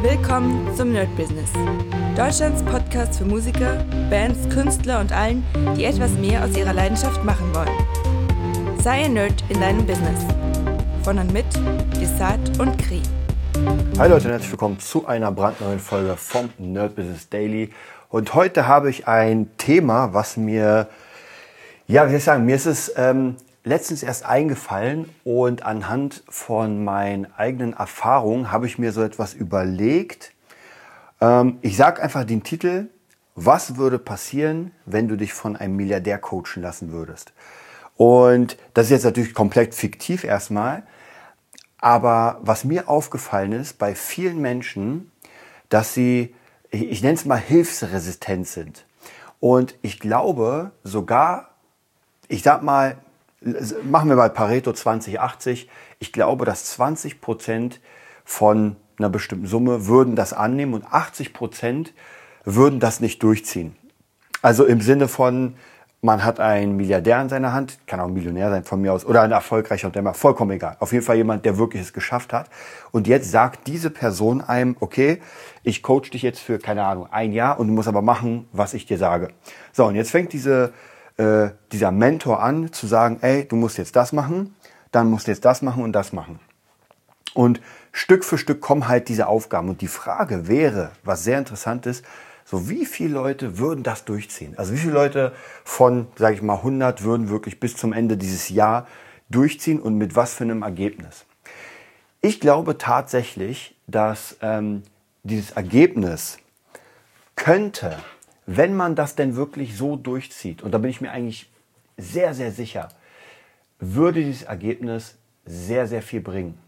Willkommen zum Nerd Business. Deutschlands Podcast für Musiker, Bands, Künstler und allen, die etwas mehr aus ihrer Leidenschaft machen wollen. Sei ein Nerd in deinem Business. Von und mit Desart und Kri. Hi Leute herzlich willkommen zu einer brandneuen Folge vom Nerd Business Daily. Und heute habe ich ein Thema, was mir, ja, wie soll ich sagen, mir ist es ähm, letztens erst eingefallen und anhand von meinen eigenen Erfahrungen habe ich mir so etwas überlegt. Ähm, ich sage einfach den Titel, was würde passieren, wenn du dich von einem Milliardär coachen lassen würdest? Und das ist jetzt natürlich komplett fiktiv erstmal, aber was mir aufgefallen ist bei vielen Menschen, dass sie, ich nenne es mal hilfsresistent sind. Und ich glaube sogar, ich sag mal, machen wir mal Pareto 2080. Ich glaube, dass 20 Prozent von einer bestimmten Summe würden das annehmen und 80 Prozent würden das nicht durchziehen. Also im Sinne von, man hat einen Milliardär in seiner Hand, kann auch ein Millionär sein von mir aus, oder ein erfolgreicher Unternehmer, vollkommen egal. Auf jeden Fall jemand, der wirklich es geschafft hat. Und jetzt sagt diese Person einem, okay, ich coach dich jetzt für, keine Ahnung, ein Jahr und du musst aber machen, was ich dir sage. So, und jetzt fängt diese äh, dieser Mentor an, zu sagen, ey, du musst jetzt das machen, dann musst du jetzt das machen und das machen. Und Stück für Stück kommen halt diese Aufgaben. Und die Frage wäre, was sehr interessant ist, so wie viele Leute würden das durchziehen? Also wie viele Leute von, sage ich mal, 100 würden wirklich bis zum Ende dieses Jahr durchziehen und mit was für einem Ergebnis? Ich glaube tatsächlich, dass ähm, dieses Ergebnis könnte wenn man das denn wirklich so durchzieht, und da bin ich mir eigentlich sehr, sehr sicher, würde dieses Ergebnis sehr, sehr viel bringen.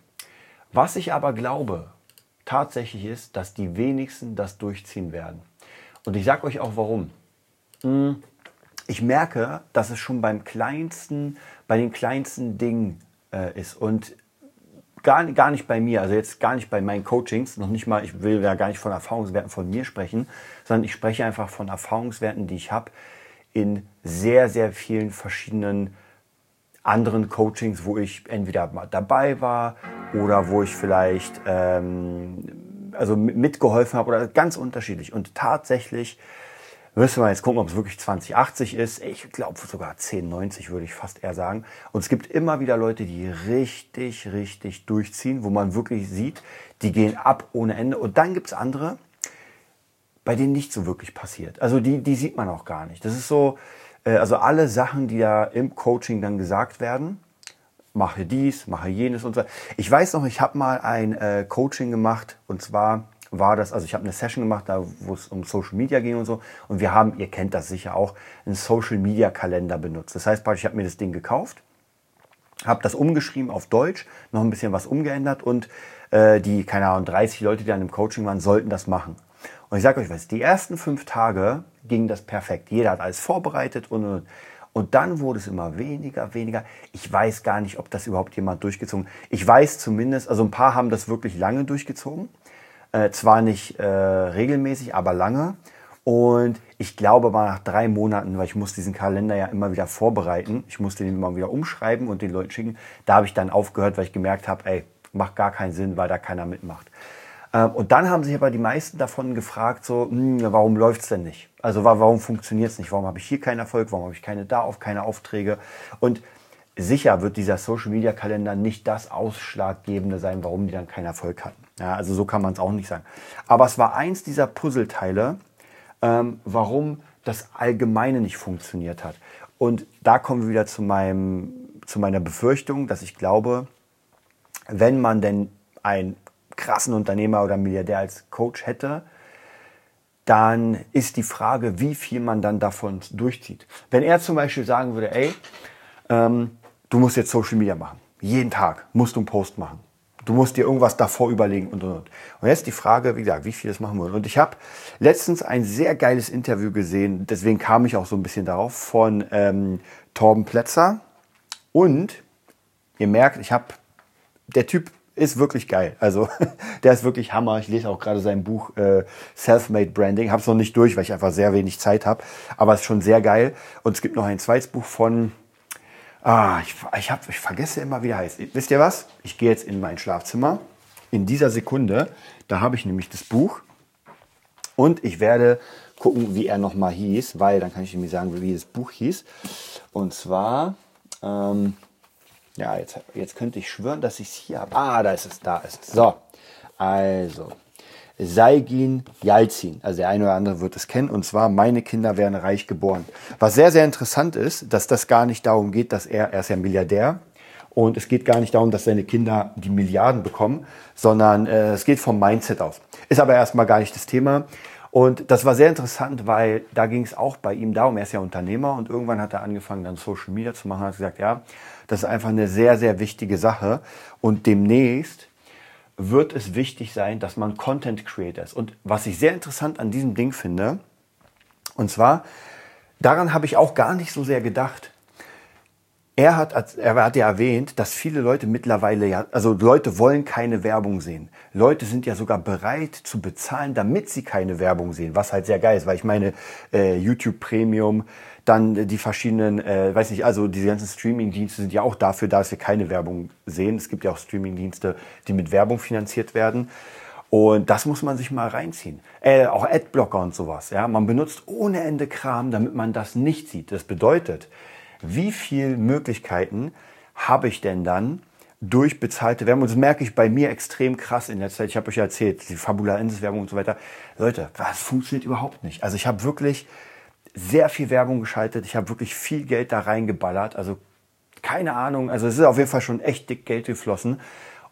Was ich aber glaube, tatsächlich ist, dass die wenigsten das durchziehen werden. Und ich sage euch auch warum. Hm, ich merke, dass es schon beim kleinsten, bei den kleinsten Dingen äh, ist. Und gar, gar nicht bei mir, also jetzt gar nicht bei meinen Coachings, noch nicht mal, ich will ja gar nicht von Erfahrungswerten von mir sprechen, sondern ich spreche einfach von Erfahrungswerten, die ich habe in sehr, sehr vielen verschiedenen anderen Coachings, wo ich entweder mal dabei war oder wo ich vielleicht ähm, also mitgeholfen habe oder ganz unterschiedlich. Und tatsächlich Müssen wir jetzt gucken, ob es wirklich 2080 ist. Ich glaube sogar 1090 würde ich fast eher sagen. Und es gibt immer wieder Leute, die richtig, richtig durchziehen, wo man wirklich sieht, die gehen ab ohne Ende. Und dann gibt es andere, bei denen nicht so wirklich passiert. Also die, die sieht man auch gar nicht. Das ist so, äh, also alle Sachen, die da im Coaching dann gesagt werden, mache dies, mache jenes und so. Ich weiß noch, ich habe mal ein äh, Coaching gemacht und zwar war das, also ich habe eine Session gemacht, da wo es um Social Media ging und so. Und wir haben, ihr kennt das sicher auch, einen Social Media Kalender benutzt. Das heißt ich habe mir das Ding gekauft, habe das umgeschrieben auf Deutsch, noch ein bisschen was umgeändert und äh, die, keine Ahnung, 30 Leute, die dann im Coaching waren, sollten das machen. Und ich sage euch was, die ersten fünf Tage ging das perfekt. Jeder hat alles vorbereitet und, und und dann wurde es immer weniger, weniger. Ich weiß gar nicht, ob das überhaupt jemand durchgezogen. Ich weiß zumindest, also ein paar haben das wirklich lange durchgezogen. Äh, zwar nicht äh, regelmäßig, aber lange. Und ich glaube mal nach drei Monaten, weil ich muss diesen Kalender ja immer wieder vorbereiten, ich musste den immer wieder umschreiben und den Leuten schicken, da habe ich dann aufgehört, weil ich gemerkt habe, ey, macht gar keinen Sinn, weil da keiner mitmacht. Ähm, und dann haben sich aber die meisten davon gefragt, so, hm, warum läuft's denn nicht? Also warum funktioniert's nicht? Warum habe ich hier keinen Erfolg? Warum habe ich keine da auf, keine Aufträge? Und sicher wird dieser Social Media Kalender nicht das Ausschlaggebende sein, warum die dann keinen Erfolg hatten. Ja, also so kann man es auch nicht sagen. Aber es war eins dieser Puzzleteile, ähm, warum das Allgemeine nicht funktioniert hat. Und da kommen wir wieder zu, meinem, zu meiner Befürchtung, dass ich glaube, wenn man denn einen krassen Unternehmer oder Milliardär als Coach hätte, dann ist die Frage, wie viel man dann davon durchzieht. Wenn er zum Beispiel sagen würde, ey, ähm, du musst jetzt Social Media machen. Jeden Tag musst du einen Post machen. Du musst dir irgendwas davor überlegen und und und. Und jetzt die Frage, wie gesagt, wie viel das machen wollen. Und ich habe letztens ein sehr geiles Interview gesehen, deswegen kam ich auch so ein bisschen darauf, von ähm, Torben Plätzer. Und ihr merkt, ich habe, der Typ ist wirklich geil. Also der ist wirklich Hammer. Ich lese auch gerade sein Buch äh, Self-Made Branding. Habe es noch nicht durch, weil ich einfach sehr wenig Zeit habe. Aber es ist schon sehr geil. Und es gibt noch ein zweites Buch von Ah, ich, ich, hab, ich vergesse immer, wie er heißt. Wisst ihr was? Ich gehe jetzt in mein Schlafzimmer in dieser Sekunde. Da habe ich nämlich das Buch und ich werde gucken, wie er nochmal hieß, weil dann kann ich nämlich sagen, wie das Buch hieß. Und zwar, ähm, ja, jetzt, jetzt könnte ich schwören, dass ich es hier habe. Ah, da ist es, da ist es. So, also, Saigin Yalzin. Also der eine oder andere wird es kennen. Und zwar, meine Kinder werden reich geboren. Was sehr, sehr interessant ist, dass das gar nicht darum geht, dass er, er ist ja Milliardär. Und es geht gar nicht darum, dass seine Kinder die Milliarden bekommen, sondern äh, es geht vom Mindset aus. Ist aber erstmal gar nicht das Thema. Und das war sehr interessant, weil da ging es auch bei ihm darum, er ist ja Unternehmer und irgendwann hat er angefangen, dann Social Media zu machen, hat gesagt, ja, das ist einfach eine sehr, sehr wichtige Sache und demnächst wird es wichtig sein, dass man Content Creator ist. Und was ich sehr interessant an diesem Ding finde, und zwar, daran habe ich auch gar nicht so sehr gedacht. Er hat, er hat ja erwähnt, dass viele Leute mittlerweile ja, also Leute wollen keine Werbung sehen. Leute sind ja sogar bereit zu bezahlen, damit sie keine Werbung sehen, was halt sehr geil ist, weil ich meine, äh, YouTube Premium, dann die verschiedenen, äh, weiß nicht, also diese ganzen Streaming-Dienste sind ja auch dafür da, dass wir keine Werbung sehen. Es gibt ja auch Streaming-Dienste, die mit Werbung finanziert werden. Und das muss man sich mal reinziehen. Äh, auch Adblocker und sowas. Ja? Man benutzt ohne Ende Kram, damit man das nicht sieht. Das bedeutet, wie viele Möglichkeiten habe ich denn dann durch bezahlte Werbung? Das merke ich bei mir extrem krass in der Zeit. Ich habe euch ja erzählt, die Fabula Werbung und so weiter. Leute, das funktioniert überhaupt nicht. Also ich habe wirklich sehr viel Werbung geschaltet. Ich habe wirklich viel Geld da reingeballert. Also keine Ahnung. Also es ist auf jeden Fall schon echt dick Geld geflossen.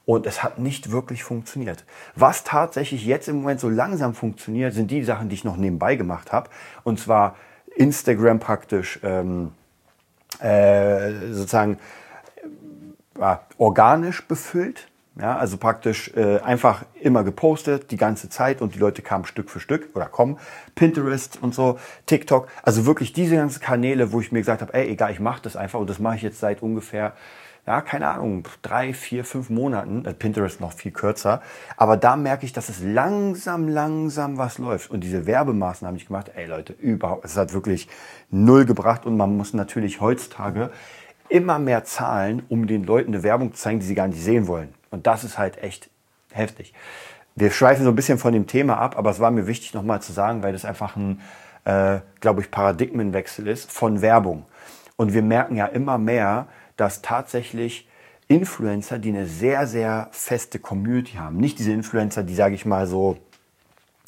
Und es hat nicht wirklich funktioniert. Was tatsächlich jetzt im Moment so langsam funktioniert, sind die Sachen, die ich noch nebenbei gemacht habe. Und zwar Instagram praktisch ähm, äh, sozusagen äh, organisch befüllt. Ja, also praktisch äh, einfach immer gepostet, die ganze Zeit und die Leute kamen Stück für Stück oder kommen. Pinterest und so, TikTok. Also wirklich diese ganzen Kanäle, wo ich mir gesagt habe, ey, egal, ich mache das einfach und das mache ich jetzt seit ungefähr, ja, keine Ahnung, drei, vier, fünf Monaten. Äh, Pinterest noch viel kürzer. Aber da merke ich, dass es langsam, langsam was läuft. Und diese Werbemaßnahmen habe ich gemacht, ey Leute, überhaupt, es hat wirklich null gebracht und man muss natürlich heutzutage immer mehr zahlen, um den Leuten eine Werbung zu zeigen, die sie gar nicht sehen wollen. Und das ist halt echt heftig. Wir schweifen so ein bisschen von dem Thema ab, aber es war mir wichtig nochmal zu sagen, weil das einfach ein, äh, glaube ich, Paradigmenwechsel ist von Werbung. Und wir merken ja immer mehr, dass tatsächlich Influencer, die eine sehr, sehr feste Community haben, nicht diese Influencer, die, sage ich mal, so,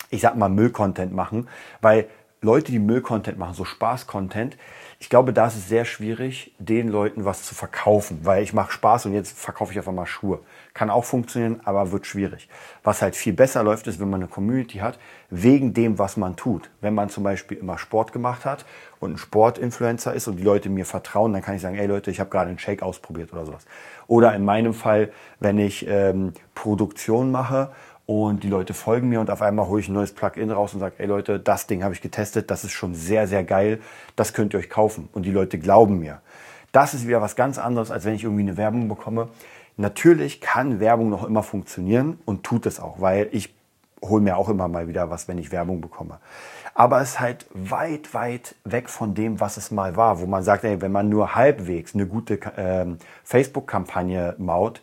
ich sag mal, Müllcontent machen, weil Leute, die Müllcontent machen, so Spaß-Content, ich glaube, da ist es sehr schwierig, den Leuten was zu verkaufen, weil ich mache Spaß und jetzt verkaufe ich einfach mal Schuhe. Kann auch funktionieren, aber wird schwierig. Was halt viel besser läuft, ist, wenn man eine Community hat, wegen dem, was man tut. Wenn man zum Beispiel immer Sport gemacht hat und ein Sportinfluencer ist und die Leute mir vertrauen, dann kann ich sagen, ey Leute, ich habe gerade einen Shake ausprobiert oder sowas. Oder in meinem Fall, wenn ich ähm, Produktion mache und die Leute folgen mir und auf einmal hole ich ein neues Plugin raus und sage, ey Leute, das Ding habe ich getestet, das ist schon sehr, sehr geil, das könnt ihr euch kaufen. Und die Leute glauben mir. Das ist wieder was ganz anderes, als wenn ich irgendwie eine Werbung bekomme. Natürlich kann Werbung noch immer funktionieren und tut es auch, weil ich hole mir auch immer mal wieder was, wenn ich Werbung bekomme. Aber es ist halt weit, weit weg von dem, was es mal war, wo man sagt, ey, wenn man nur halbwegs eine gute äh, Facebook-Kampagne maut,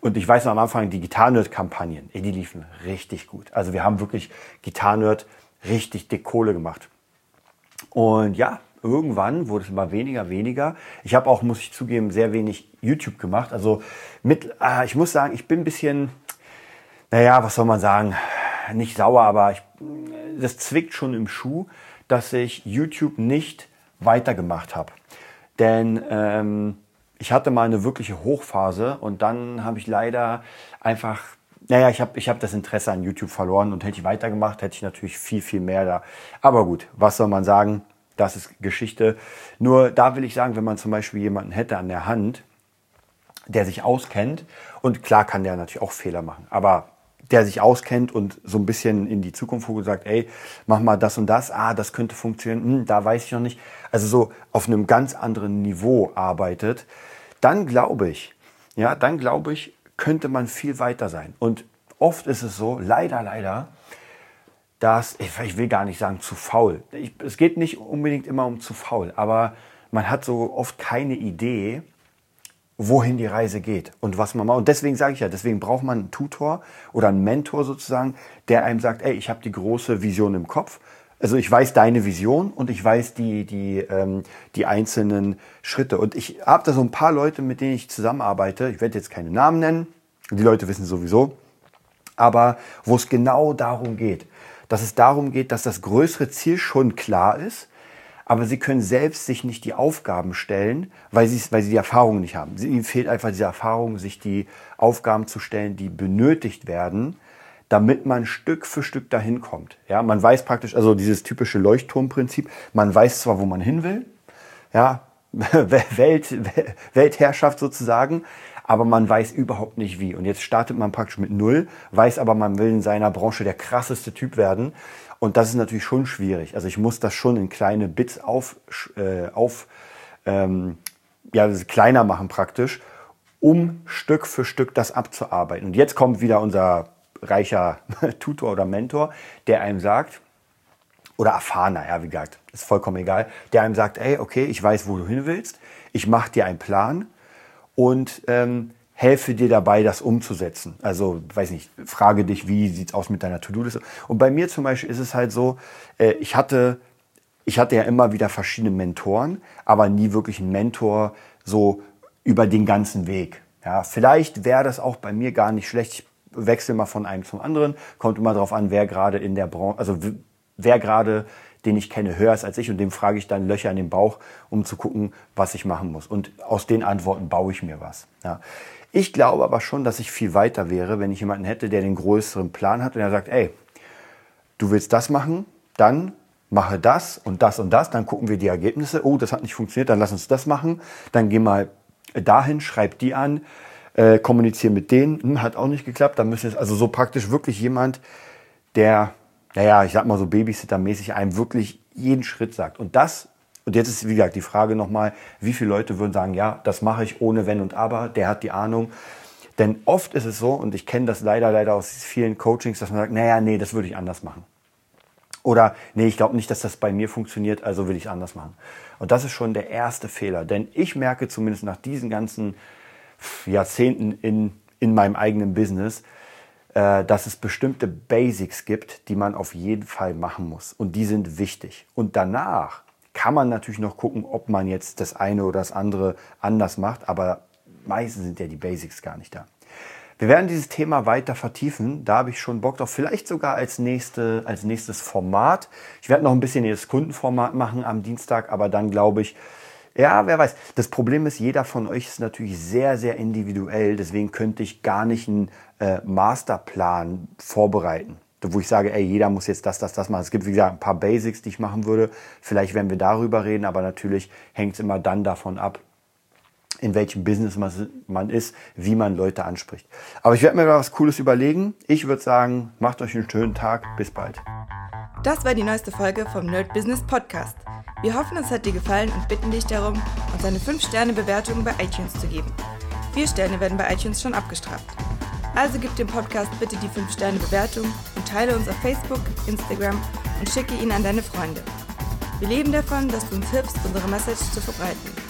und ich weiß noch am Anfang, die Gitarrenerd-Kampagnen, die liefen richtig gut. Also wir haben wirklich Gitarrenerd richtig dick Kohle gemacht. Und ja, irgendwann wurde es immer weniger, weniger. Ich habe auch, muss ich zugeben, sehr wenig YouTube gemacht. Also mit, äh, ich muss sagen, ich bin ein bisschen, naja, was soll man sagen, nicht sauer, aber ich, das zwickt schon im Schuh, dass ich YouTube nicht weitergemacht habe. Denn ähm, ich hatte mal eine wirkliche Hochphase und dann habe ich leider einfach, naja, ich habe ich hab das Interesse an YouTube verloren und hätte ich weitergemacht, hätte ich natürlich viel, viel mehr da. Aber gut, was soll man sagen? Das ist Geschichte. Nur da will ich sagen, wenn man zum Beispiel jemanden hätte an der Hand, der sich auskennt, und klar kann der natürlich auch Fehler machen, aber der sich auskennt und so ein bisschen in die Zukunft und sagt, ey, mach mal das und das, ah, das könnte funktionieren, hm, da weiß ich noch nicht. Also so auf einem ganz anderen Niveau arbeitet, dann glaube ich, ja, dann glaube ich, könnte man viel weiter sein. Und oft ist es so, leider, leider, dass, ich will gar nicht sagen zu faul. Ich, es geht nicht unbedingt immer um zu faul, aber man hat so oft keine Idee, wohin die Reise geht und was man macht. Und deswegen sage ich ja, deswegen braucht man einen Tutor oder einen Mentor sozusagen, der einem sagt, ey, ich habe die große Vision im Kopf. Also ich weiß deine Vision und ich weiß die, die, ähm, die einzelnen Schritte. Und ich habe da so ein paar Leute, mit denen ich zusammenarbeite. Ich werde jetzt keine Namen nennen. Die Leute wissen sowieso. Aber wo es genau darum geht, dass es darum geht, dass das größere Ziel schon klar ist, aber sie können selbst sich nicht die Aufgaben stellen, weil sie, weil sie die Erfahrung nicht haben. Ihnen fehlt einfach diese Erfahrung, sich die Aufgaben zu stellen, die benötigt werden, damit man Stück für Stück dahin kommt. Ja, man weiß praktisch, also dieses typische Leuchtturmprinzip, man weiß zwar, wo man hin will, ja, Welt, Weltherrschaft sozusagen, aber man weiß überhaupt nicht wie. Und jetzt startet man praktisch mit Null, weiß aber, man will in seiner Branche der krasseste Typ werden und das ist natürlich schon schwierig. Also ich muss das schon in kleine Bits auf, äh, auf ähm, ja, kleiner machen praktisch, um Stück für Stück das abzuarbeiten. Und jetzt kommt wieder unser reicher Tutor oder Mentor, der einem sagt, oder erfahrener, ja, wie gesagt, ist vollkommen egal, der einem sagt, ey, okay, ich weiß, wo du hin willst, ich mache dir einen Plan und ähm, helfe dir dabei, das umzusetzen. Also, weiß nicht, frage dich, wie sieht's aus mit deiner To-Do-Liste. Und bei mir zum Beispiel ist es halt so, äh, ich hatte, ich hatte ja immer wieder verschiedene Mentoren, aber nie wirklich einen Mentor so über den ganzen Weg. Ja, vielleicht wäre das auch bei mir gar nicht schlecht. Ich wechsle mal von einem zum anderen. Kommt immer darauf an, wer gerade in der Branche, also wer gerade den ich kenne, höher ist als ich und dem frage ich dann Löcher in den Bauch, um zu gucken, was ich machen muss. Und aus den Antworten baue ich mir was. Ja. Ich glaube aber schon, dass ich viel weiter wäre, wenn ich jemanden hätte, der den größeren Plan hat und der sagt, ey, du willst das machen, dann mache das und das und das, dann gucken wir die Ergebnisse. Oh, das hat nicht funktioniert, dann lass uns das machen. Dann geh mal dahin, schreib die an, äh, kommuniziere mit denen. Hm, hat auch nicht geklappt. Dann müssen jetzt also so praktisch wirklich jemand, der, naja, ich sag mal so Babysitter-mäßig einem wirklich jeden Schritt sagt. Und das und jetzt ist, wie gesagt, die Frage nochmal, wie viele Leute würden sagen, ja, das mache ich ohne Wenn und Aber, der hat die Ahnung. Denn oft ist es so, und ich kenne das leider, leider aus vielen Coachings, dass man sagt, naja, nee, das würde ich anders machen. Oder, nee, ich glaube nicht, dass das bei mir funktioniert, also will ich es anders machen. Und das ist schon der erste Fehler. Denn ich merke zumindest nach diesen ganzen Jahrzehnten in, in meinem eigenen Business, dass es bestimmte Basics gibt, die man auf jeden Fall machen muss. Und die sind wichtig. Und danach kann man natürlich noch gucken, ob man jetzt das eine oder das andere anders macht, aber meistens sind ja die Basics gar nicht da. Wir werden dieses Thema weiter vertiefen. Da habe ich schon Bock drauf. Vielleicht sogar als, nächste, als nächstes Format. Ich werde noch ein bisschen das Kundenformat machen am Dienstag, aber dann glaube ich, ja, wer weiß. Das Problem ist, jeder von euch ist natürlich sehr, sehr individuell. Deswegen könnte ich gar nicht einen äh, Masterplan vorbereiten wo ich sage, ey, jeder muss jetzt das, das, das machen. Es gibt, wie gesagt, ein paar Basics, die ich machen würde. Vielleicht werden wir darüber reden, aber natürlich hängt es immer dann davon ab, in welchem Business man ist, wie man Leute anspricht. Aber ich werde mir was Cooles überlegen. Ich würde sagen, macht euch einen schönen Tag. Bis bald. Das war die neueste Folge vom Nerd Business Podcast. Wir hoffen, es hat dir gefallen und bitten dich darum, uns eine 5-Sterne-Bewertung bei iTunes zu geben. Vier Sterne werden bei iTunes schon abgestraft. Also gib dem Podcast bitte die 5-Sterne-Bewertung und teile uns auf Facebook, Instagram und schicke ihn an deine Freunde. Wir leben davon, dass du uns hilfst, unsere Message zu verbreiten.